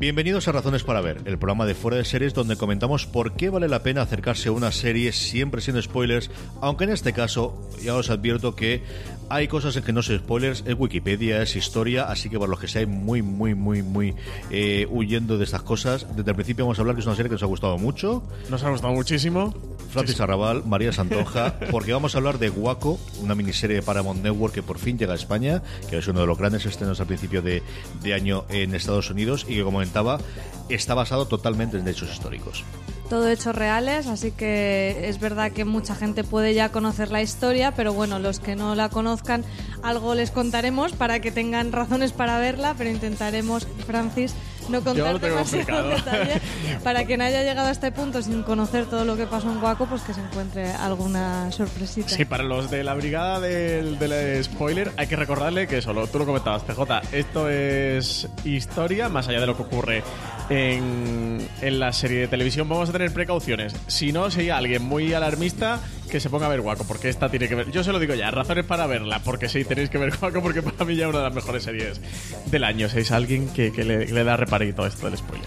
Bienvenidos a Razones para Ver, el programa de fuera de series donde comentamos por qué vale la pena acercarse a una serie siempre sin spoilers, aunque en este caso ya os advierto que hay cosas en que no son spoilers, es Wikipedia, es historia, así que por los que seáis muy, muy, muy, muy eh, huyendo de estas cosas, desde el principio vamos a hablar que es una serie que nos ha gustado mucho. Nos ha gustado muchísimo. Francis Arrabal, María Santoja, porque vamos a hablar de Guaco, una miniserie de Paramount Network que por fin llega a España, que es uno de los grandes estrenos al principio de, de año en Estados Unidos y que como está basado totalmente en hechos históricos. Todo hechos reales, así que es verdad que mucha gente puede ya conocer la historia, pero bueno, los que no la conozcan, algo les contaremos para que tengan razones para verla, pero intentaremos, Francis, no contar demasiado detalle para quien haya llegado a este punto sin conocer todo lo que pasó en Guaco, pues que se encuentre alguna sorpresita. Sí, para los de la brigada del, del spoiler hay que recordarle que solo tú lo comentabas, TJ, esto es historia más allá de lo que ocurre en, en la serie de televisión. Vamos a tener precauciones. Si no, hay alguien muy alarmista, que se ponga a ver Guaco, porque esta tiene que ver. Yo se lo digo ya, razones para verla, porque sí, tenéis que ver Guaco, porque para mí ya es una de las mejores series del año. Si es alguien que, que le, le da reparito esto del spoiler.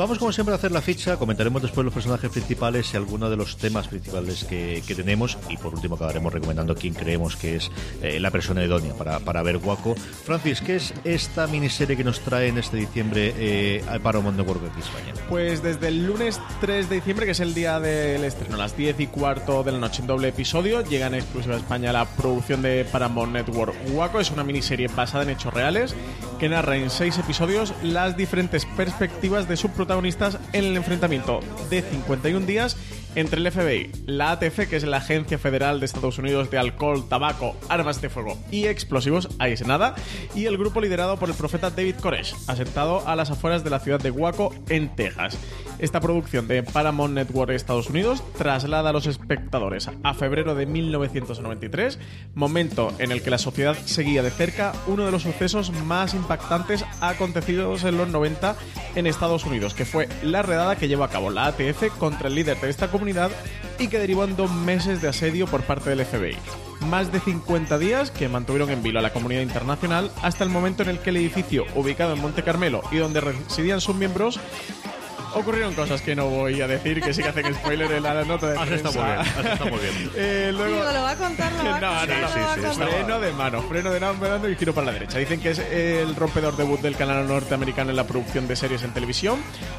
Vamos como siempre a hacer la ficha, comentaremos después los personajes principales y algunos de los temas principales que, tenemos y por último acabaremos recomendando quién creemos que es eh, la persona idónea para, para ver Guaco. Francis, ¿qué es esta miniserie que nos trae en este diciembre eh, Paramount Network aquí España? Pues desde el lunes 3 de diciembre, que es el día del estreno, a las 10 y cuarto de la noche en doble episodio, llega en exclusiva a España la producción de Paramount Network Guaco. Es una miniserie basada en hechos reales que narra en seis episodios las diferentes perspectivas de su protagonista protagonistas en el enfrentamiento de 51 días entre el FBI, la ATF, que es la Agencia Federal de Estados Unidos de Alcohol, Tabaco, Armas de Fuego y Explosivos, ahí es nada, y el grupo liderado por el profeta David Koresh, asentado a las afueras de la ciudad de Waco, en Texas. Esta producción de Paramount Network Estados Unidos traslada a los espectadores a febrero de 1993, momento en el que la sociedad seguía de cerca uno de los sucesos más impactantes acontecidos en los 90 en Estados Unidos, que fue la redada que llevó a cabo la ATF contra el líder de esta comunidad y que derivó en dos meses de asedio por parte del FBI. Más de 50 días que mantuvieron en vilo a la comunidad internacional hasta el momento en el que el edificio ubicado en Monte Carmelo y donde residían sus miembros ocurrieron cosas que no voy a decir, que sí que hacen spoiler en la nota de has prensa. Está muy bien, has estado muy bien. Eh, luego... Digo, lo va a contar, lo va a No, contar, no, no, a sí, sí, contar. Freno de mano, freno de mano y giro para la derecha. Dicen que es el rompedor debut del canal norteamericano en la producción de series en televisión,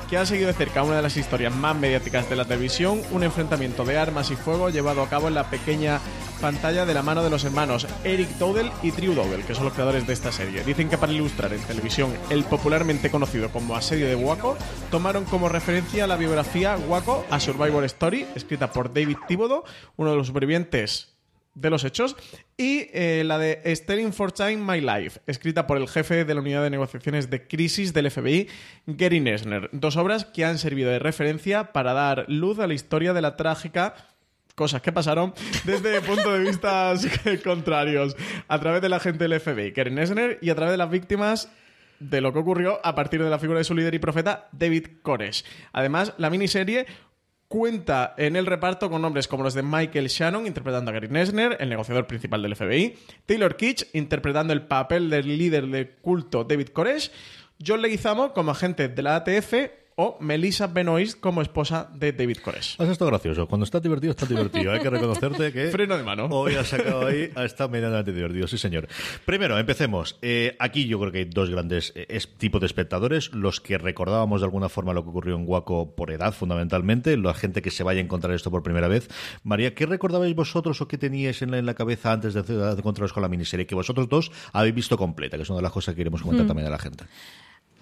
que ha seguido de cerca una de las historias más mediáticas de la televisión, un enfrentamiento de armas y fuego llevado a cabo en la pequeña pantalla de la mano de los hermanos Eric Dowdle y Drew Dowdle, que son los creadores de esta serie. Dicen que para ilustrar en televisión el popularmente conocido como asedio de Waco, tomaron como referencia la biografía Waco, A Survivor Story, escrita por David Thibodeau, uno de los supervivientes de los hechos, y eh, la de Sterling for Time My Life, escrita por el jefe de la unidad de negociaciones de crisis del FBI, Gary Nesner. Dos obras que han servido de referencia para dar luz a la historia de la trágica cosas que pasaron desde puntos de vista contrarios a través de la gente del FBI, Gary Nesner, y a través de las víctimas de lo que ocurrió a partir de la figura de su líder y profeta, David Koresh. Además, la miniserie cuenta en el reparto con nombres como los de Michael Shannon interpretando a Gary Nesner, el negociador principal del FBI, Taylor Kitsch interpretando el papel del líder del culto David Koresh, John Leguizamo como agente de la ATF o Melissa Benoist como esposa de David Koresh. Has estado gracioso. Cuando estás divertido, estás divertido. Hay que reconocerte que. Freno de mano. Hoy has sacado ahí, ha estado medianamente divertido, sí, señor. Primero, empecemos. Eh, aquí yo creo que hay dos grandes eh, tipos de espectadores: los que recordábamos de alguna forma lo que ocurrió en Waco por edad, fundamentalmente, la gente que se vaya a encontrar esto por primera vez. María, ¿qué recordabais vosotros o qué teníais en la, en la cabeza antes de, de encontraros con la miniserie? Que vosotros dos habéis visto completa, que es una de las cosas que queremos comentar también a la gente.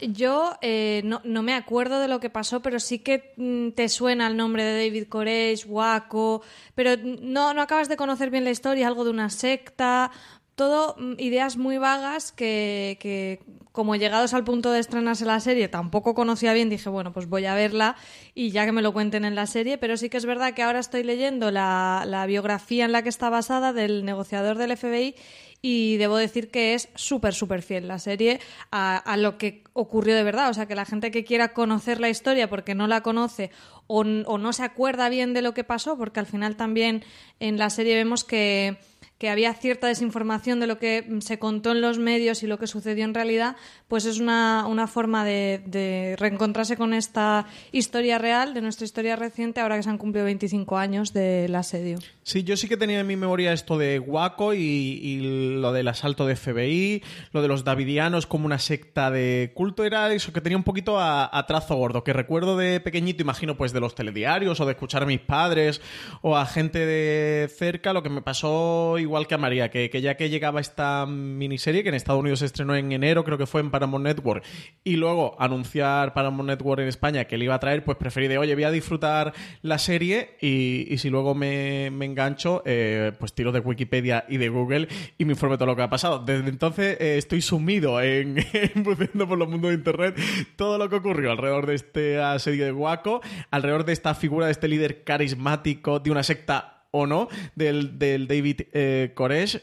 Yo eh, no, no me acuerdo de lo que pasó, pero sí que mm, te suena el nombre de David Koresh, Waco, pero no, acabas de conocer bien la historia, algo de una secta. todo mm, ideas muy vagas que, que, como llegados al punto de estrenarse la serie, tampoco conocía bien, dije, bueno, pues voy a verla y ya que me lo cuenten en la serie, pero sí que es verdad que ahora estoy leyendo la, la biografía en la que está basada del negociador del FBI y debo decir que es súper, súper fiel la serie a, a, lo que ocurrió de verdad. O sea, que la gente que quiera conocer la historia porque no la conoce o, o no se acuerda bien de lo que pasó, porque al final también en la serie vemos que que había cierta desinformación de lo que se contó en los medios y lo que sucedió en realidad, pues es una, una forma de, reencontrarse con esta historia real, de nuestra historia reciente, ahora que se han cumplido 25 años del asedio. Sí, yo sí que tenía en mi memoria esto de Waco y, y, lo del asalto de FBI, lo de los davidianos como una secta de culto, era eso que tenía un poquito a, a trazo gordo, que recuerdo de pequeñito, imagino, pues de los telediarios o de escuchar a mis padres o a gente de cerca, lo que me pasó igual que a María, que, ya que llegaba esta miniserie, que en Estados Unidos se estrenó en enero, creo que fue en Paramount Network, y luego anunciar Paramount Network en España que le iba a traer, pues preferí de, oye, voy a disfrutar la serie y, si luego me, me engancho, eh, pues tiro de Wikipedia y de Google y me informe todo lo que ha pasado. Desde entonces eh, estoy sumido en, en por los mundos de Internet todo lo que ocurrió alrededor de esta serie de Waco, alrededor de esta figura, de este líder carismático de una secta o no del, del David eh,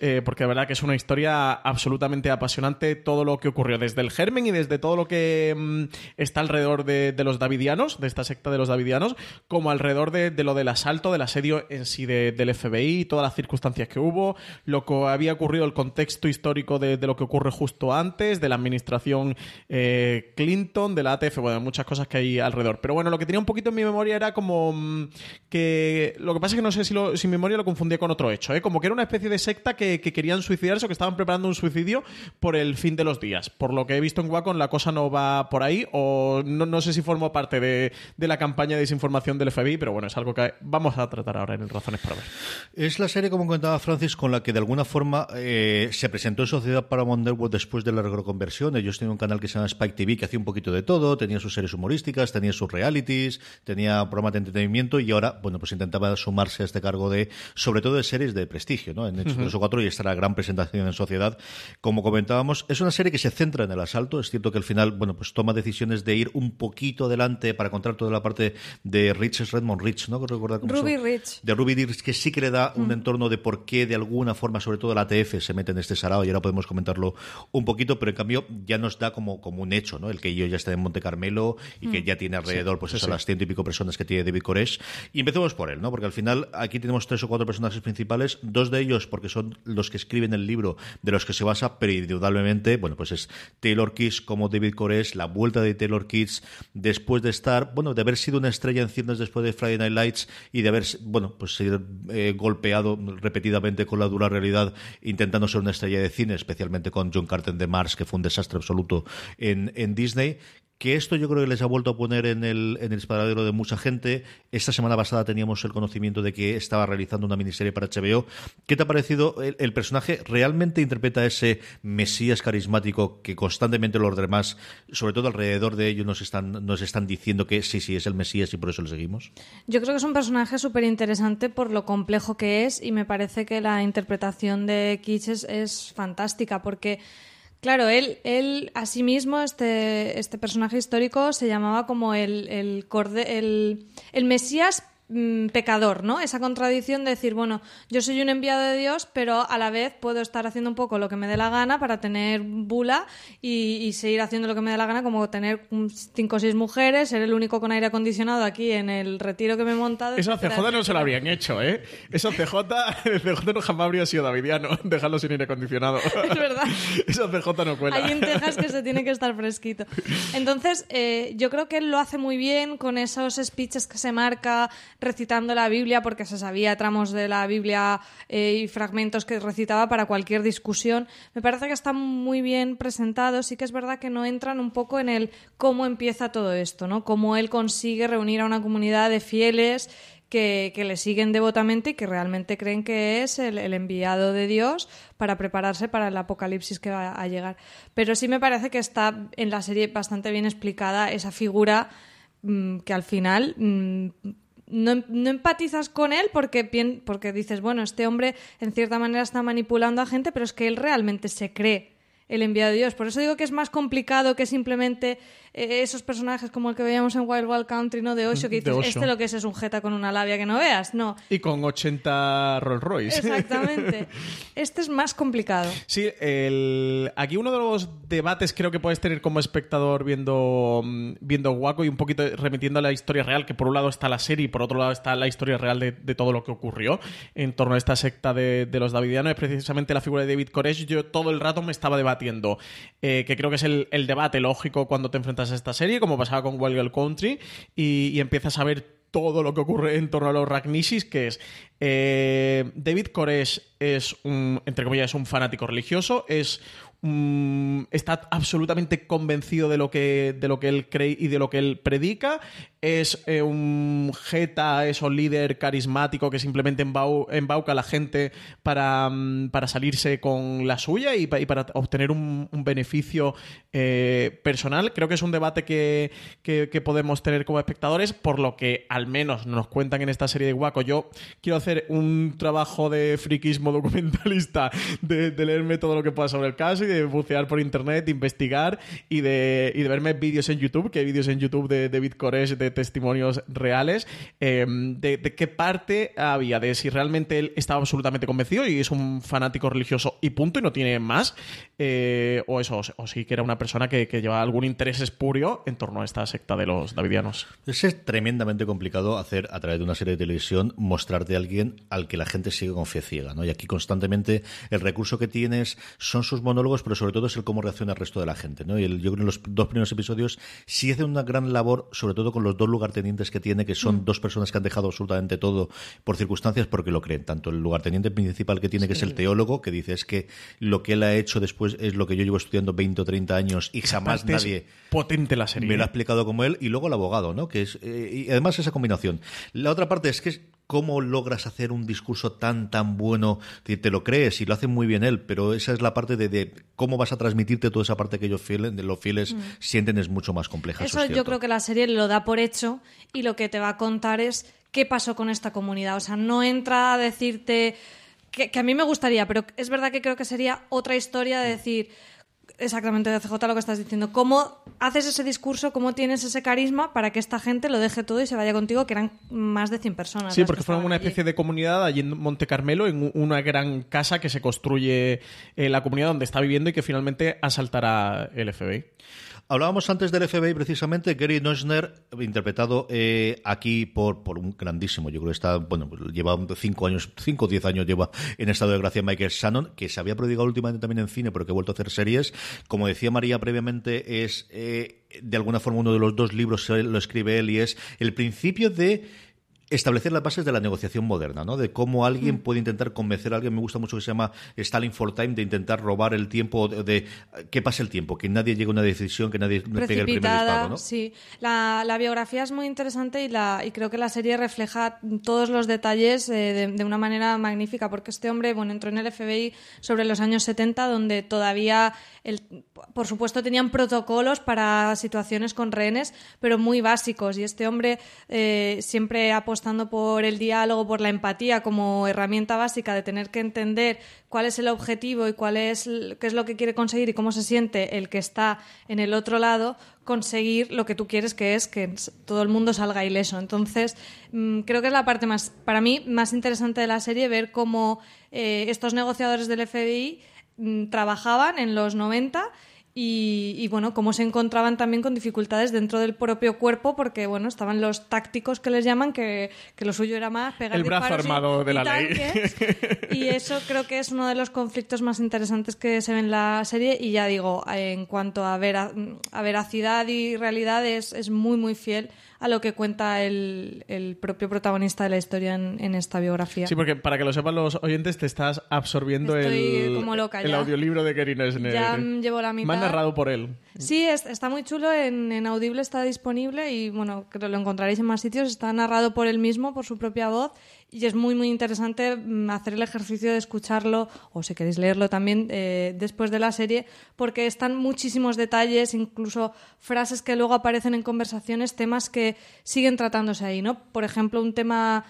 eh, porque de verdad que es una historia absolutamente apasionante todo lo que ocurrió desde el germen y desde todo lo que mmm, está alrededor de, de, los davidianos, de esta secta de los davidianos, como alrededor de, de lo del asalto, del asedio en sí de, del FBI, todas las circunstancias que hubo, lo que había ocurrido, el contexto histórico de, lo que ocurre justo antes, de la administración eh, Clinton, de la ATF, bueno, muchas cosas que hay alrededor. Pero bueno, lo que tenía un poquito en mi memoria era como mmm, que lo que pasa es que no sé si lo sin memoria lo confundía con otro hecho, ¿eh? como que era una especie de secta que, que, querían suicidarse o que estaban preparando un suicidio por el fin de los días. Por lo que he visto en Wacom, la cosa no va por ahí, o no, sé si formó parte de, la campaña de desinformación del FBI, pero bueno, es algo que vamos a tratar ahora en Razones para ver. Es la serie, como contaba Francis, con la que de alguna forma eh, se presentó en Sociedad Paramount Network después de la reconversión. Ellos tenían un canal que se llama Spike TV que hacía un poquito de todo, tenía sus series humorísticas, tenía sus realities, tenía programas de entretenimiento y ahora, bueno, pues intentaba sumarse a este cargo de, sobre todo de series de prestigio, ¿no? En Hechos uh -huh. 3 o 4 y esta la gran presentación en sociedad. Como comentábamos, es una serie que se centra en el asalto. Es cierto que al final, bueno, pues toma decisiones de ir un poquito adelante para contar toda la parte de Rich, es Redmond Rich, ¿no? Recordar cómo Ruby son? Rich. De Ruby Rich, que sí que le da un entorno de por qué de alguna forma, sobre todo la ATF, se mete en este sarao y ahora podemos comentarlo un poquito, pero en cambio ya nos da como, como un hecho, ¿no? El que yo ya está en Monte Carmelo y que ya tiene alrededor, pues, sí, eso, sí. las ciento y pico personas que tiene David Koresh. Y empecemos por él, ¿no? Porque al final aquí tenemos tres o cuatro personajes principales, dos de ellos porque son los que escriben el libro de los que se basa, pero indudablemente, bueno, pues es Taylor Kitsch como David Koresh, la vuelta de Taylor Kitsch después de estar, bueno, de haber sido una estrella en ciernes después de Friday Night Lights y de haber, bueno, pues ser eh, golpeado repetidamente con la dura realidad intentando ser una estrella de cine, especialmente con John Carter de Mars, que fue un desastre absoluto en, en Disney, que esto yo creo que les ha vuelto a poner en el, en el esparadero de mucha gente. Esta semana pasada teníamos el conocimiento de que estaba realizando una miniserie para HBO. ¿Qué te ha parecido? ¿El, personaje realmente interpreta ese mesías carismático que constantemente los demás, sobre todo alrededor de ellos, nos están, nos están diciendo que sí, sí, es el mesías y por eso le seguimos? Yo creo que es un personaje súper interesante por lo complejo que es y me parece que la interpretación de Kitsch es fantástica porque Claro, él, él a sí mismo, este, este personaje histórico, se llamaba como el, el, corde, el, el Mesías mmm, pecador, ¿no? Esa contradicción de decir, bueno, yo soy un enviado de Dios, pero a la vez puedo estar haciendo un poco lo que me dé la gana para tener bula y, y seguir haciendo lo que me dé la gana, como tener cinco o seis mujeres, ser el único con aire acondicionado aquí en el retiro que me he montado. Eso a CJ no se lo habrían hecho, ¿eh? Eso CJ, el CJ no jamás habría sido davidiano, dejarlo sin aire acondicionado. Es verdad. Eso CJ no cuela. Hay en Texas que se tiene que estar fresquito. Entonces, eh, yo creo que él lo hace muy bien con esos speeches que se marca recitando la Biblia, porque se sabía tramos de la Biblia eh, y fragmentos que recitaba para cualquier discusión. Me parece que están muy bien presentados. Sí que es verdad que no entran un poco en el cómo empieza todo esto, ¿no? Cómo él consigue reunir a una comunidad de fieles que, le siguen devotamente y que realmente creen que es el, enviado de Dios para prepararse para el apocalipsis que va a llegar. Pero sí me parece que está en la serie bastante bien explicada esa figura mmm, que al final mmm, no, no empatizas con él porque, porque dices, bueno, este hombre en cierta manera está manipulando a gente, pero es que él realmente se cree el enviado de Dios. Por eso digo que es más complicado que simplemente eh, esos personajes como el que veíamos en Wild Wild Country, ¿no? De Osho, que dices, Osho. este lo que es es un jeta con una labia que no veas. No, Y con 80 Rolls Royce. exactamente. Este es más complicado. Sí, el... aquí uno de los debates creo que puedes tener como espectador viendo, mm, viendo Waco y un poquito remitiendo a la historia real, que por un lado está la serie y por otro lado está la historia real de, de todo lo que ocurrió en torno a esta secta de, de los Davidianos, es precisamente la figura de David Koresh. Yo todo el rato me estaba debatiendo, eh, que creo que es el, el debate lógico cuando te enfrentas esta serie, como pasaba con Wild Wild Country, y, y empiezas a ver todo lo que ocurre en torno a los Ragnisis, que es eh, David Koresh es un, entre comillas, es un fanático religioso, es un- está absolutamente convencido de lo que de lo que él cree y de lo que él predica, es eh, un jeta, es un líder carismático que simplemente embau- embauca a la gente para, mm, para salirse con la suya y, pa- y para obtener un, beneficio eh, personal. Creo que es un debate que, que- podemos tener como espectadores, por lo que al menos nos cuentan en esta serie de Waco. Yo quiero hacer un trabajo de friquismo documentalista, de, de leerme todo lo que pueda sobre el caso y de bucear por internet, de investigar y de, y de verme vídeos en YouTube, que hay vídeos en YouTube de David Koresh de testimonios reales, eh, de, de qué parte había, de si realmente él estaba absolutamente convencido y es un fanático religioso y punto, y no tiene más, eh, o eso, o sí que era una persona que, que lleva algún interés espurio en torno a esta secta de los davidianos. Es tremendamente complicado hacer a través de una serie de televisión mostrarte a alguien al que la gente sigue con fe ciega, ¿no? Y aquí constantemente el recurso que tienes son sus monólogos, pero sobre todo es el cómo reacciona el resto de la gente, ¿no? Y el- yo creo que en los dos primeros episodios sí hace una gran labor, sobre todo con los dos lugartenientes que tiene, que son dos personas que han dejado absolutamente todo por circunstancias porque lo creen. Tanto el lugarteniente principal que tiene, que es el teólogo, que dice es que lo que él ha hecho después es lo que yo llevo estudiando 20 o 30 años y jamás Aparte, es nadie potente la serie. me lo ha ¿eh? explicado como él y luego el abogado, ¿no? Que es eh, y además esa combinación. La otra parte es que cómo logras hacer un discurso tan tan bueno, te, te lo crees y lo hace muy bien él, pero esa es la parte de, de cómo vas a transmitirte toda esa parte que ellos fieles, de los fieles sienten es mucho más compleja. Eso es yo creo que la serie lo da por hecho y lo que te va a contar es qué pasó con esta comunidad. O sea, no entra a decirte que, que a mí me gustaría, pero es verdad que creo que sería otra historia de decir exactamente de CJ lo que estás diciendo. ¿Cómo haces ese discurso, cómo tienes ese carisma para que esta gente lo deje todo y se vaya contigo, que eran más de 100 personas? Sí, porque que fueron una allí? especie de comunidad allí en Monte Carmelo, en una gran casa que se construye en la comunidad donde está viviendo y que finalmente asaltará el FBI. Hablábamos antes del FBI, precisamente, Gary Neusner, interpretado eh, aquí por, por un grandísimo, yo creo que está, bueno, pues lleva cinco años, cinco o diez años lleva en estado de gracia Michael Shannon, que se había prodigado últimamente también en cine, pero que ha vuelto a hacer series. Como decía María previamente, es eh, de alguna forma uno de los dos libros, lo escribe él, y es el principio de establecer las bases de la negociación moderna, ¿no? De cómo alguien puede intentar convencer a alguien, me gusta mucho que se llama Stalin for Time, de intentar robar el tiempo, de, de que pase el tiempo, que nadie llegue a una decisión, que nadie me pegue el primer precipitada, disparo, ¿no? sí. La, la biografía es muy interesante y, la, y creo que la serie refleja todos los detalles eh, de, de una manera magnífica, porque este hombre, bueno, entró en el FBI sobre los años 70, donde todavía, el, por supuesto, tenían protocolos para situaciones con rehenes, pero muy básicos. Y este hombre eh, siempre apostando por el diálogo, por la empatía como herramienta básica de tener que entender cuál es el objetivo y cuál es qué es lo que quiere conseguir y cómo se siente el que está en el otro lado, conseguir lo que tú quieres, que es que todo el mundo salga ileso. Entonces, mmm, creo que es la parte más, para mí, más interesante de la serie, ver cómo eh, estos negociadores del FBI mmm, trabajaban en los 90 y, y, bueno, cómo se encontraban también con dificultades dentro del propio cuerpo, porque bueno, estaban los tácticos que les llaman, que, que lo suyo era más pegar El brazo y- armado de y la ley. tanques. Y eso creo que es uno de los conflictos más interesantes que se ve en la serie. Y ya digo, en cuanto a, vera- a veracidad y realidad, es, es muy, muy fiel a lo que cuenta el, el propio protagonista de la historia en, en esta biografía. Sí, porque para que lo sepan los oyentes, te estás absorbiendo Estoy el, como loca el audiolibro de Gary Nesner. Ya llevo la mitad. Más narrado por él. Sí, es- está muy chulo, en, en Audible está disponible y bueno, creo que lo encontraréis en más sitios, está narrado por él mismo, por su propia voz y es muy muy interesante mm, hacer el ejercicio de escucharlo o si queréis leerlo también eh, después de la serie porque están muchísimos detalles, incluso frases que luego aparecen en conversaciones, temas que siguen tratándose ahí, ¿no? Por ejemplo, un tema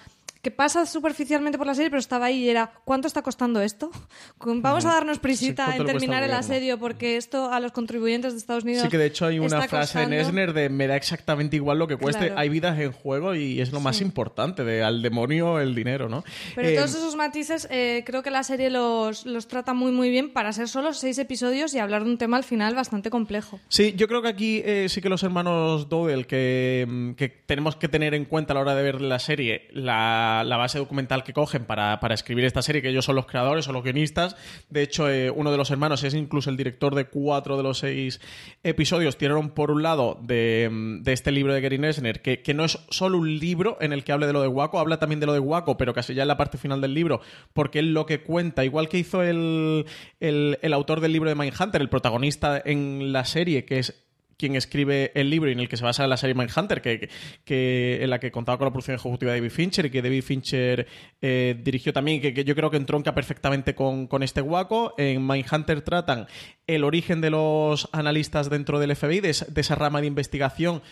que pasa superficialmente por la serie, pero estaba ahí y era, ¿cuánto está costando esto? Vamos a darnos prisita en terminar el asedio porque esto a los contribuyentes de Estados Unidos. Sí, que de hecho hay una frase en Esner de me da exactamente igual lo que cueste, hay vidas en juego y es lo más importante, de al demonio el dinero, ¿no? Pero todos eh, esos matices eh, creo que la serie los, los trata muy muy bien para ser solo seis episodios y hablar de un tema al final bastante complejo. Sí, yo creo que aquí eh, sí que los hermanos Dowell que, mm, que tenemos que tener en cuenta a la hora de ver la serie, la la, base documental que cogen para, escribir esta serie, que ellos son los creadores, son los guionistas. De hecho, eh, uno de los hermanos es incluso el director de cuatro de los seis episodios. Tiraron por un lado de, este libro de Gary Nesner, que, no es solo un libro en el que hable de lo de Waco, habla también de lo de Waco, pero casi ya en la parte final del libro, porque él lo que cuenta, igual que hizo el, el autor del libro de Mindhunter, el protagonista en la serie, que es quien escribe el libro en el que se basa la serie Mindhunter, que, que, en la que contaba con la producción ejecutiva de David Fincher y que David Fincher eh, dirigió también, que, que, yo creo que entronca perfectamente con, con este guaco. En Mindhunter tratan el origen de los analistas dentro del FBI, de esa rama de investigación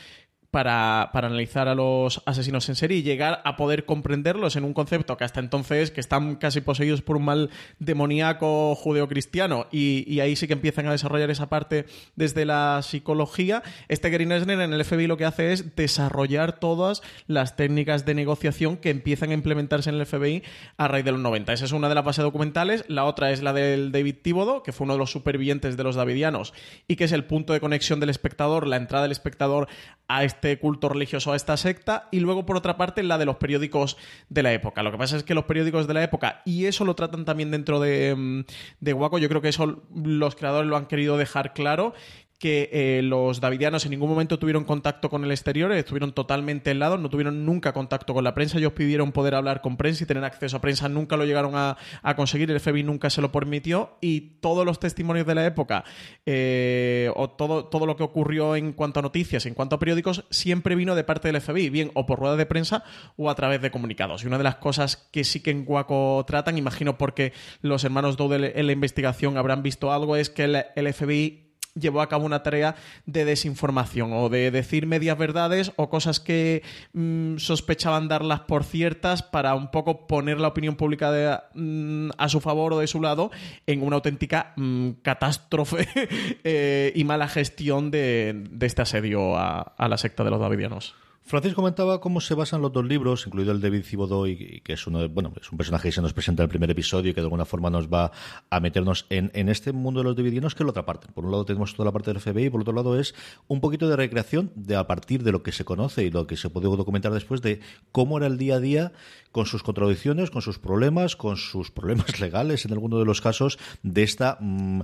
para, para, analizar a los asesinos en serie y llegar a poder comprenderlos en un concepto que hasta entonces que están casi poseídos por un mal demoníaco judeocristiano y, ahí sí que empiezan a desarrollar esa parte desde la psicología. Este Green Esner en el FBI lo que hace es desarrollar todas las técnicas de negociación que empiezan a implementarse en el FBI a raíz de los 90. Esa es una de las bases documentales. La otra es la del David Thibodeau, que fue uno de los supervivientes de los Davidianos y que es el punto de conexión del espectador, la entrada del espectador a este culto religioso, a esta secta, y luego por otra parte la de los periódicos de la época. Lo que pasa es que los periódicos de la época, y eso lo tratan también dentro de, mm, de Waco, yo creo que eso los creadores lo han querido dejar claro, que eh, los davidianos en ningún momento tuvieron contacto con el exterior, estuvieron totalmente helados, no tuvieron nunca contacto con la prensa, ellos pidieron poder hablar con prensa y tener acceso a prensa, nunca lo llegaron a, conseguir, el FBI nunca se lo permitió. Y todos los testimonios de la época eh, o todo, todo lo que ocurrió en cuanto a noticias, en cuanto a periódicos, siempre vino de parte del FBI, bien o por rueda de prensa o a través de comunicados. Y una de las cosas que sí que en Guaco tratan, imagino porque los hermanos Dowdell en la investigación habrán visto algo, es que el, el FBI llevó a cabo una tarea de desinformación o de decir medias verdades o cosas que mm, sospechaban darlas por ciertas para un poco poner la opinión pública mm, a su favor o de su lado en una auténtica mm, catástrofe eh, y mala gestión de, este asedio a, a la secta de los davidianos. Francis comentaba cómo se basan los dos libros, incluido el de David Cibodoy, que es uno bueno, es un personaje que se nos presenta en el primer episodio y que de alguna forma nos va a meternos en, en este mundo de los davidianos, que es la otra parte. Por un lado tenemos toda la parte del FBI, y por otro lado es un poquito de recreación de a partir de lo que se conoce y lo que se puede documentar después de cómo era el día a día con sus contradicciones, con sus problemas, con sus problemas legales en alguno de los casos de esta mm,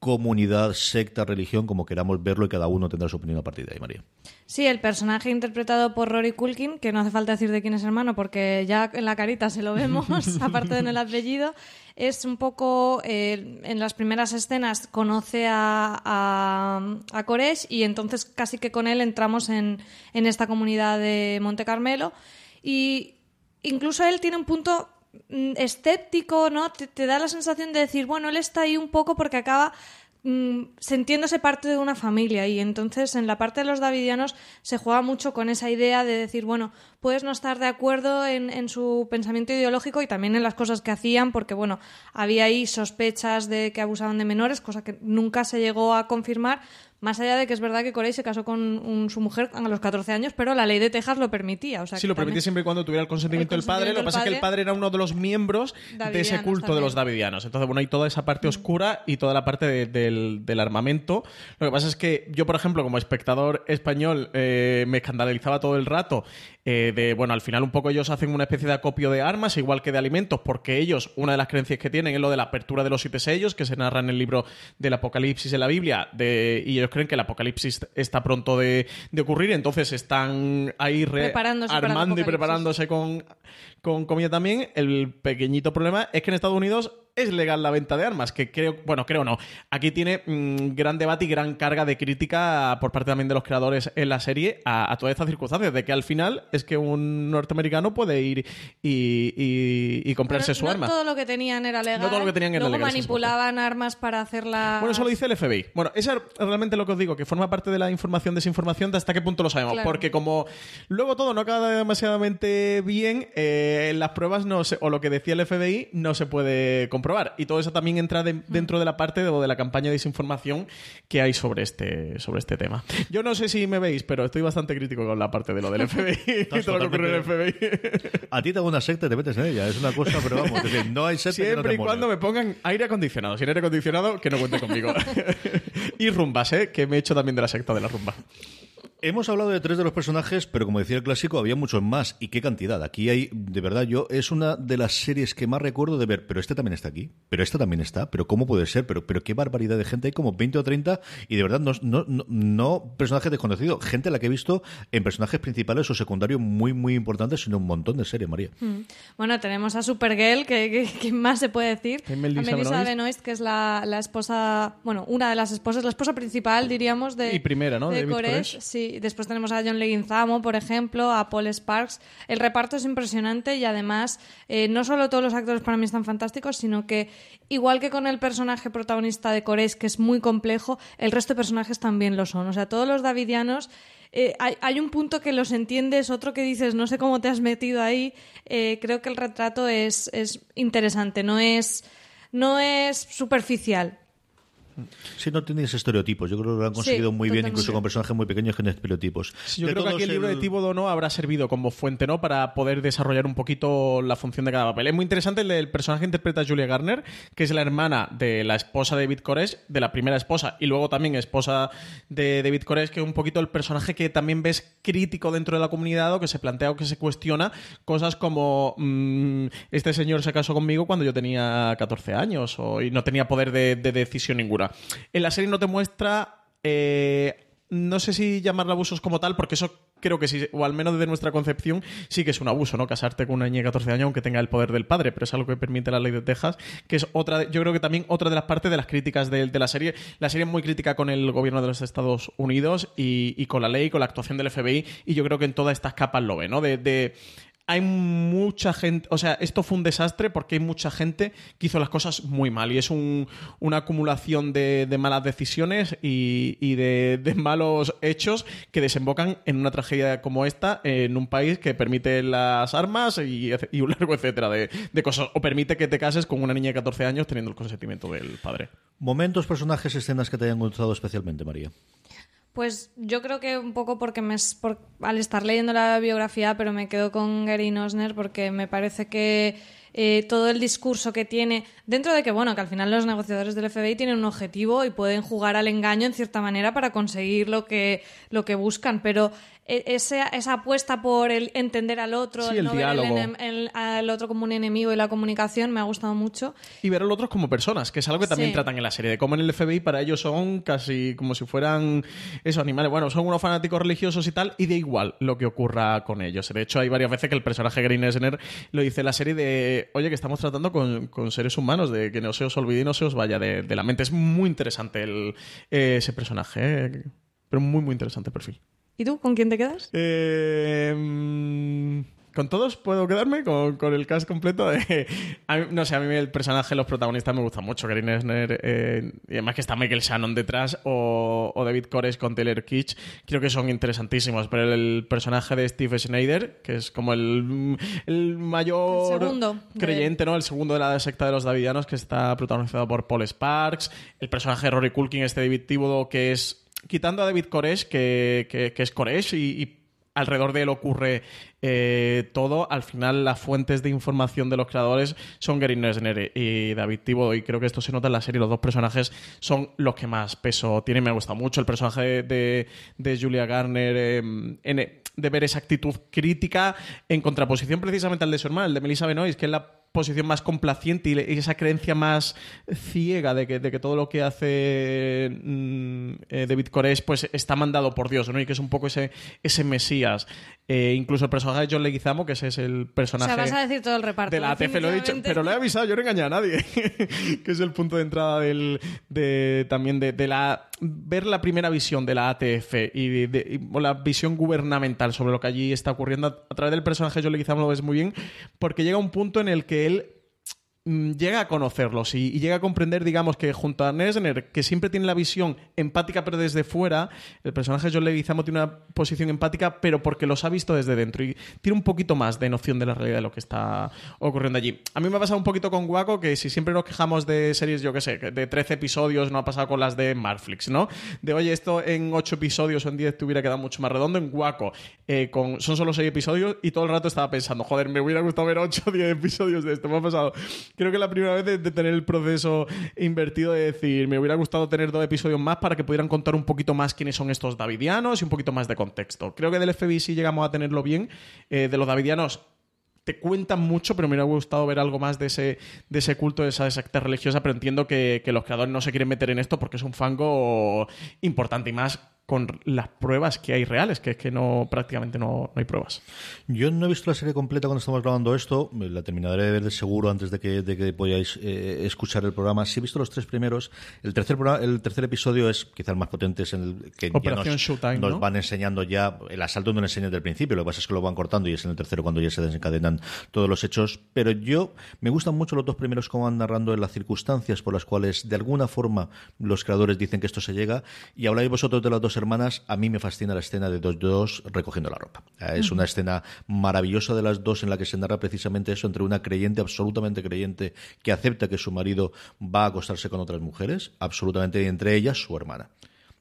comunidad, secta, religión, como queramos verlo y cada uno tendrá su opinión a partir de ahí, María. Sí, el personaje interpretado por Rory Culkin, que no hace falta decir de quién es hermano porque ya en la carita se lo vemos, aparte de en el apellido, es un poco, eh, en las primeras escenas conoce a, a, a, Koresh y entonces casi que con él entramos en, en esta comunidad de Monte Carmelo y incluso él tiene un punto escéptico, ¿no? Te, da la sensación de decir, bueno, él está ahí un poco porque acaba mm, sintiéndose parte de una familia y entonces en la parte de los davidianos se juega mucho con esa idea de decir, bueno, puedes no estar de acuerdo en, en, su pensamiento ideológico y también en las cosas que hacían, porque bueno, había ahí sospechas de que abusaban de menores, cosa que nunca se llegó a confirmar, más allá de que es verdad que Corey se casó con su mujer a los 14 años, pero la ley de Texas lo permitía. O sea, sí, lo permitía siempre y cuando tuviera el consentimiento, del padre. Lo que pasa es que el padre era uno de los miembros de ese culto de los davidianos. Entonces, bueno, hay toda esa parte oscura y toda la parte del, armamento. Lo que pasa es que yo, por ejemplo, como espectador español, eh, me escandalizaba todo el rato eh, de, bueno, al final un poco ellos hacen una especie de acopio de armas, igual que de alimentos, porque ellos, una de las creencias que tienen es lo de la apertura de los siete sellos, que se narra en el libro del Apocalipsis en la Biblia, de, y ellos creen que el Apocalipsis está pronto de, ocurrir, entonces están ahí armando y preparándose con con comida también. El pequeñito problema es que en Estados Unidos es legal la venta de armas, que creo, bueno, creo no. Aquí tiene mm, gran debate y gran carga de crítica por parte también de los creadores en la serie a, todas estas circunstancias, de que al final es que un norteamericano puede ir y, comprarse su no arma. todo lo que tenían era legal. No todo lo que tenían era Luego manipulaban armas para hacerla... Bueno, eso lo dice el FBI. Bueno, eso es realmente lo que os digo, que forma parte de la información, desinformación, de hasta qué punto lo sabemos. Porque como luego todo no acaba demasiadamente bien, eh, las pruebas no se, o lo que decía el FBI no se puede comprobar. Y todo eso también entra dentro de la parte de, de, la campaña de desinformación que hay sobre este, sobre este tema. Yo no sé si me veis, pero estoy bastante crítico con la parte de lo del FBI y todo lo que ocurre en el FBI. A ti te hago una secta y te metes en ella. Es una cosa, pero vamos, no hay secta Siempre y cuando me pongan aire acondicionado. Sin aire acondicionado, que no cuente conmigo. y rumbas, ¿eh? Que me he hecho también de la secta de la rumba. Hemos hablado de tres de los personajes, pero como decía el clásico, había muchos más. ¿Y qué cantidad? Aquí hay, de verdad, yo es una de las series que más recuerdo de ver, pero este también está aquí, pero este también está, pero ¿cómo puede ser? Pero, pero qué barbaridad de gente, hay como 20 o 30, y de verdad no, no, no, personajes desconocidos, gente a la que he visto en personajes principales o secundarios muy, muy importantes, sino un montón de series, María. Mm. Bueno, tenemos a Supergirl, que, que, más se puede decir. A Melissa Benoist, que es la, la, esposa, bueno, una de las esposas, la esposa principal, diríamos, de. Y primera, ¿no? De, de sí después tenemos a John Leguizamo, por ejemplo, a Paul Sparks. El reparto es impresionante y además eh, no solo todos los actores para mí están fantásticos, sino que igual que con el personaje protagonista de Cores, que es muy complejo, el resto de personajes también lo son. O sea, todos los davidianos... Eh, hay, un punto que los entiendes, otro que dices, no sé cómo te has metido ahí. Eh, creo que el retrato es, es interesante, no es, no es superficial. Sí, no tenéis estereotipos. Yo creo que lo han conseguido muy bien, incluso con personajes muy pequeños que estereotipos. yo creo que aquí el libro de Tíbodo no habrá servido como fuente no para poder desarrollar un poquito la función de cada papel. Es muy interesante el, personaje que interpreta Julia Garner, que es la hermana de la esposa de David Koresh, de la primera esposa, y luego también esposa de David Koresh, que es un poquito el personaje que también ves crítico dentro de la comunidad o que se plantea o que se cuestiona cosas como mm, este señor se casó conmigo cuando yo tenía 14 años o, y no tenía poder de decisión ninguna. En la serie no te muestra. Eh, no sé si llamarlo abusos como tal, porque eso creo que sí, o al menos desde nuestra concepción, sí que es un abuso, ¿no? Casarte con una niña de 14 años aunque tenga el poder del padre, pero es algo que permite la ley de Texas, que es otra, yo creo que también otra de las partes de las críticas de, la serie. La serie es muy crítica con el gobierno de los Estados Unidos y, con la ley, con la actuación del FBI, y yo creo que en todas estas capas lo ve, ¿no? de hay mucha gente, o sea, esto fue un desastre porque hay mucha gente que hizo las cosas muy mal y es una acumulación de, malas decisiones y, de, malos hechos que desembocan en una tragedia como esta en un país que permite las armas y, un largo etcétera de, de, cosas o permite que te cases con una niña de 14 años teniendo el consentimiento del padre. Momentos, personajes, escenas que te hayan gustado especialmente, María. Pues yo creo que un poco porque me, al estar leyendo la biografía, pero me quedo con Gary Nosner porque me parece que eh, todo el discurso que tiene, dentro de que, bueno, que al final los negociadores del FBI tienen un objetivo y pueden jugar al engaño en cierta manera para conseguir lo que, lo que buscan, pero esa, esa apuesta por el entender al otro, el, no ver al otro como un enemigo y la comunicación me ha gustado mucho. Y ver al otro como personas, que es algo que también tratan en la serie, de cómo en el FBI para ellos son casi como si fueran esos animales, bueno, son unos fanáticos religiosos y tal, y da igual lo que ocurra con ellos. De hecho, hay varias veces que el personaje Green Esner lo dice en la serie de, oye, que estamos tratando con, seres humanos, de que no se os olvide y no se os vaya de, la mente. Es muy interesante el, ese personaje, ¿eh? pero muy, muy interesante el perfil. ¿Y tú con quién te quedas? Eh, mm, con todos puedo quedarme, con, el cast completo. no sé, a mí el personaje, los protagonistas me gustan mucho. Gary Nesner, eh, y además que está Michael Shannon detrás, o, David Koresh con Taylor Kitsch, creo que son interesantísimos. Pero el, personaje de Steve Schneider, que es como el, mayor creyente, ¿no? El segundo de la secta de los Davidianos, que está protagonizado por Paul Sparks. El personaje de Rory Culkin, este David Thibodeau, que es quitando a David Koresh, que, es Koresh y, alrededor de él ocurre eh, todo, al final las fuentes de información de los creadores son Gary Nesner y David Thibodeau y creo que esto se nota en la serie, los dos personajes son los que más peso tienen, me gusta mucho el personaje de, Julia Garner em, de ver esa actitud crítica en contraposición precisamente al de su hermana, el de Melissa Benoist, que es la posición más complaciente y, esa creencia más ciega de que, de que todo lo que hace mm, eh, David Koresh pues está mandado por Dios, ¿no? Y que es un poco ese, ese mesías. Eh, incluso el personaje de John Leguizamo, que ese es el personaje... O sea, vas a decir todo el reparto. De la ATF, lo he dicho, pero lo he avisado, yo no he engañado a nadie. que es el punto de entrada del, de, también de, de, la... Ver la primera visión de la ATF y, de, la visión gubernamental sobre lo que allí está ocurriendo a, través del personaje de John Leguizamo lo ves muy bien, porque llega un punto en el que él Mm, llega a conocerlos y, llega a comprender, digamos, que junto a Nesner, que siempre tiene la visión empática pero desde fuera, el personaje John Leguizamo tiene una posición empática pero porque los ha visto desde dentro y tiene un poquito más de noción de la realidad de lo que está ocurriendo allí. A mí me ha pasado un poquito con Guaco que si siempre nos quejamos de series, yo qué sé, de 13 episodios, no ha pasado con las de Marflix, ¿no? De, oye, esto en 8 episodios o en 10 te hubiera quedado mucho más redondo. En Guaco eh, con, son solo 6 episodios y todo el rato estaba pensando, joder, me hubiera gustado ver 8 o 10 episodios de esto. Me ha pasado creo que la primera vez de, tener el proceso invertido de decir, me hubiera gustado tener dos episodios más para que pudieran contar un poquito más quiénes son estos davidianos y un poquito más de contexto. Creo que del FBI sí llegamos a tenerlo bien. Eh, de los davidianos te cuentan mucho, pero me hubiera gustado ver algo más de ese, de ese culto, de esa secta religiosa, pero entiendo que, que los creadores no se quieren meter en esto porque es un fango importante y más con las pruebas que hay reales, que es que no prácticamente no, hay pruebas. Yo no he visto la serie completa cuando estamos grabando esto, la terminaré de ver de seguro antes de que, de que podáis eh, escuchar el programa. Sí he visto los tres primeros. El tercer, el tercer episodio es quizá el más potente, es en el que nos, van enseñando ya, el asalto no lo enseñan desde el principio, lo que pasa es que lo van cortando y es en el tercero cuando ya se desencadenan todos los hechos, pero yo me gustan mucho los dos primeros como van narrando en las circunstancias por las cuales de alguna forma los creadores dicen que esto se llega y habláis vosotros de las dos hermanas, a mí me fascina la escena de dos dos recogiendo la ropa. Eh, es una escena maravillosa de las dos en la que se narra precisamente eso entre una creyente, absolutamente creyente, que acepta que su marido va a acostarse con otras mujeres, absolutamente, y entre ellas su hermana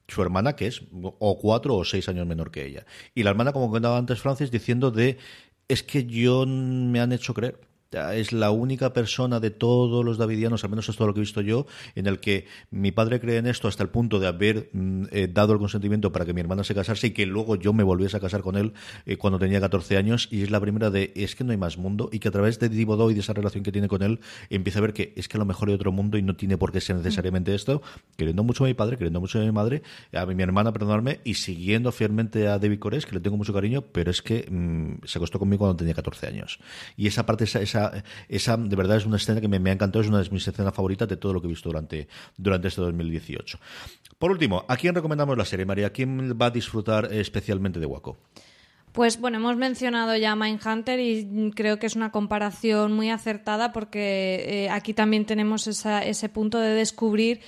su hermana, que es o cuatro o seis años menor que ella. Y la hermana, como contaba antes Francis, diciendo de es que yo me han hecho creer es la única persona de todos los davidianos, al menos es todo lo que he visto yo, en el que mi padre cree en esto hasta el punto de haber mm, eh, dado el consentimiento para que mi hermana se casase y que luego yo me volviese a casar con él eh, cuando tenía 14 años y es la primera de es que no hay más mundo y que a través de Divodo y de esa relación que tiene con él empieza a ver que es que a lo mejor hay otro mundo y no tiene por qué ser necesariamente esto, queriendo mucho a mi padre, queriendo mucho a mi madre, a mi hermana, perdonarme, y siguiendo fielmente a David Cores, que le tengo mucho cariño, pero es que mm, se acostó conmigo cuando tenía 14 años. Y esa parte, esa esa, de verdad es una escena que me, ha encantado, es una de mis escenas favoritas de todo lo que he visto durante, durante este 2018. Por último, ¿a quién recomendamos la serie, María? ¿Quién va a disfrutar especialmente de Waco? Pues bueno, hemos mencionado ya Mindhunter y creo que es una comparación muy acertada porque eh, aquí también tenemos ese punto de descubrir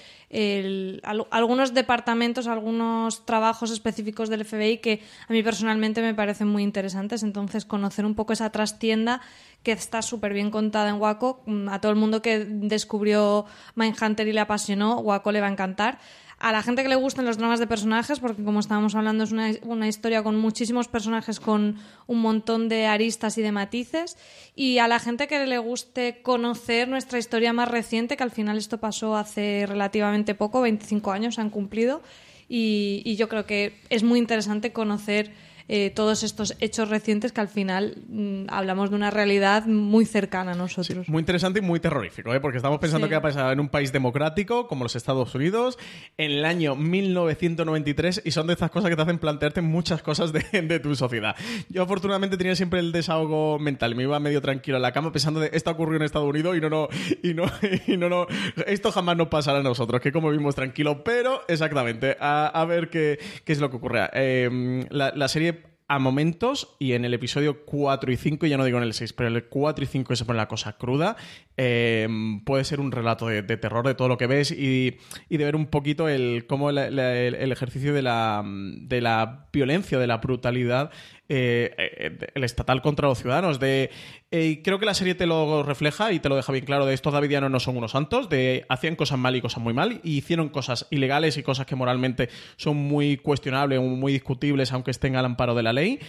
algunos departamentos, algunos trabajos específicos del FBI que a mí personalmente me parecen muy interesantes. Entonces, conocer un poco esa trastienda que está súper bien contada en Waco, a todo el mundo que descubrió Mindhunter y le apasionó, Waco le va a encantar a la gente que le gusten los dramas de personajes, porque como estábamos hablando es una, una, historia con muchísimos personajes con un montón de aristas y de matices, y a la gente que le guste conocer nuestra historia más reciente, que al final esto pasó hace relativamente poco, 25 años han cumplido, y, y yo creo que es muy interesante conocer eh, todos estos hechos recientes que al final mm, hablamos de una realidad muy cercana a nosotros. muy interesante y muy terrorífico, ¿eh? porque estamos pensando que ha pasado en un país democrático como los Estados Unidos en el año 1993 y son de estas cosas que te hacen plantearte muchas cosas de, tu sociedad. Yo afortunadamente tenía siempre el desahogo mental, me iba medio tranquilo en la cama pensando de esto ocurrió en Estados Unidos y no, no, y no, y no, no, esto jamás nos pasará a nosotros, que como vimos tranquilo, pero exactamente, a, ver qué, qué, es lo que ocurre. Eh, la, la serie a momentos, y en el episodio 4 y 5, ya no digo en el 6, pero en el 4 y 5 se pone la cosa cruda, em, puede ser un relato de, terror de todo lo que ves y, y de ver un poquito el cómo el, el, ejercicio de la, de la violencia, de la brutalidad eh, eh, el estatal contra los ciudadanos. De, eh, creo que la serie te lo refleja y te lo deja bien claro de estos davidianos no son unos santos, de hacían cosas mal y cosas muy mal, y hicieron cosas ilegales y cosas que moralmente son muy cuestionables, muy discutibles, aunque estén al amparo de la ley.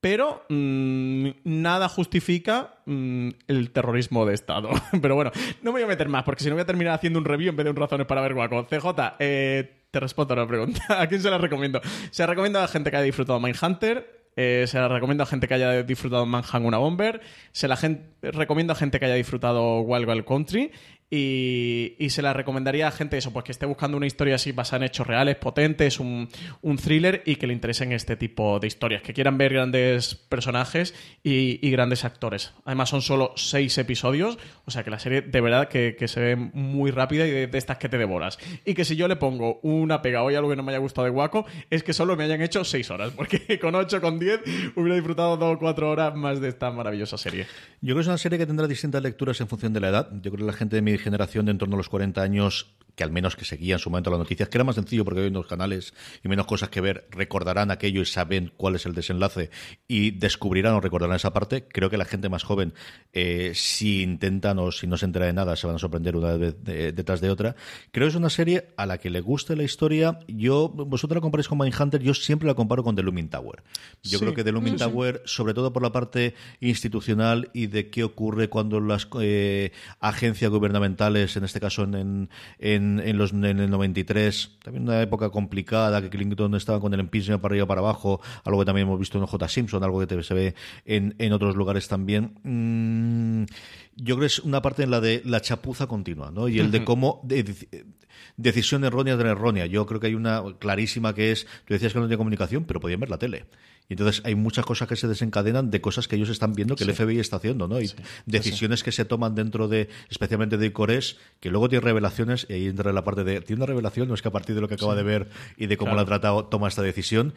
Pero mm, nada justifica mm, el terrorismo de Estado. Pero bueno, no me voy a meter más, porque si no voy a terminar haciendo un review en vez de un razones para ver guaco. CJ, te respondo a la pregunta. ¿A quién se la recomiendo? Se la recomiendo a la gente que haya disfrutado Mindhunter, Eh, se la recomiendo a gente que haya disfrutado Manhunt una Bomber. Se la recomiendo a gente que haya disfrutado Wild Wild Country. Y, se la recomendaría a gente eso, pues que esté buscando una historia así basada en hechos reales, potentes, un, un thriller y que le interesen este tipo de historias, que quieran ver grandes personajes y, grandes actores. Además son solo seis episodios, o sea que la serie de verdad que, se ve muy rápida y de, estas que te devoras. Y que si yo le pongo una pega hoy algo que no me haya gustado de Guaco, es que solo me hayan hecho seis horas, porque con ocho, con diez hubiera disfrutado dos o cuatro horas más de esta maravillosa serie. Yo creo que es una serie que tendrá distintas lecturas en función de la edad. Yo creo que la gente de mi generación de en torno a los 40 años que al menos que seguían su momento las noticias, que era más sencillo porque hay unos canales y menos cosas que ver, recordarán aquello y saben cuál es el desenlace y descubrirán o recordarán esa parte. Creo que la gente más joven, eh, si intentan o si no se entera de nada, se van a sorprender una vez detrás de otra. Creo que es una serie a la que le guste la historia. Yo, vosotros la comparáis con Mindhunter, yo siempre la comparo con The Looming Tower. Yo creo que The Looming Tower, sobre todo por la parte institucional y de qué ocurre cuando las eh, agencias gubernamentales, en este caso en en, los, en el 93, también una época complicada, que Clinton estaba con el empisme para arriba para abajo, algo que también hemos visto en J. Simpson, algo que se ve en, en otros lugares también. Mm, yo creo que es una parte en la de la chapuza continua, ¿no? Y el de cómo decisión errónea de errónea. Yo creo que hay una clarísima que es, tú decías que no tenía comunicación, pero podían ver la tele. Y entonces hay muchas cosas que se desencadenan de cosas que ellos están viendo que el FBI está haciendo, ¿no? Y decisiones que se toman dentro de, especialmente de Icores, que luego tiene revelaciones, y ahí entra la parte de, tiene una revelación, no es que a partir de lo que acaba de ver y de cómo la ha tratado, toma esta decisión,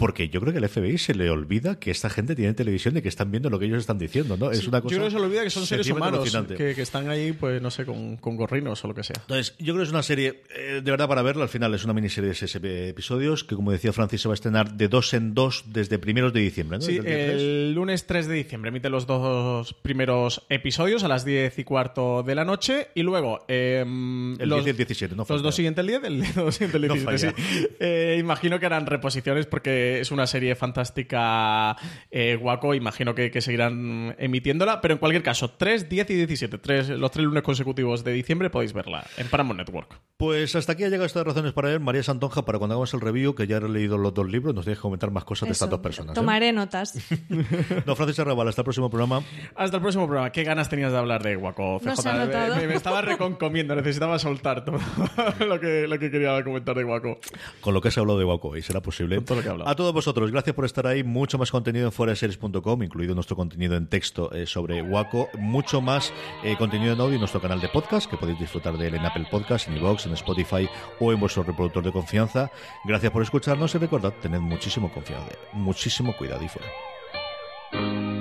porque yo creo que el FBI se le olvida que esta gente tiene televisión y que están viendo lo que ellos están diciendo, ¿no? es una cosa. Yo creo que se le olvida que son seres humanos que, están ahí, pues no sé, con, gorrinos o lo que sea. Entonces, yo creo que es una serie, eh, de verdad, para verla. Al final es una miniserie de seis episodios que, como decía Francis, se va a estrenar de dos en dos desde primeros de diciembre, ¿no? Sí, el, lunes 3 de diciembre emite los dos primeros episodios a las 10 y cuarto de la noche y luego. Em, el los, 10 y el 17, no Los dos siguientes el 10, el dos siguiente el 17, sí. Eh, imagino que harán reposiciones porque es una serie fantástica eh, guaco, imagino que, seguirán emitiéndola, pero en cualquier caso, 3, 10 y 17, tres, los tres lunes consecutivos de diciembre podéis verla en Paramount Network. Pues hasta aquí ha llegado estas razones para ver María Santonja para cuando hagamos el review, que ya he leído los dos libros, nos tienes que comentar más cosas de estas dos personas. ¿eh? Tomaré notas. no, Francis Arrabal, hasta el próximo programa. Hasta el próximo programa. ¿Qué ganas tenías de hablar de Guaco, me, estaba reconcomiendo, necesitaba soltar todo lo que, lo que quería comentar de Guaco. Con lo que se hablado de Guaco, y será posible. a todos vosotros, gracias por estar ahí. Mucho más contenido en foreseries.com, incluido nuestro contenido en texto eh, sobre Waco. Mucho más eh, contenido en audio en nuestro canal de podcast, que podéis disfrutar de él en Apple Podcast, en iVoox, en Spotify o en vuestro reproductor de confianza. Gracias por escucharnos y recordad, tened muchísimo confianza, muchísimo cuidado y fuera.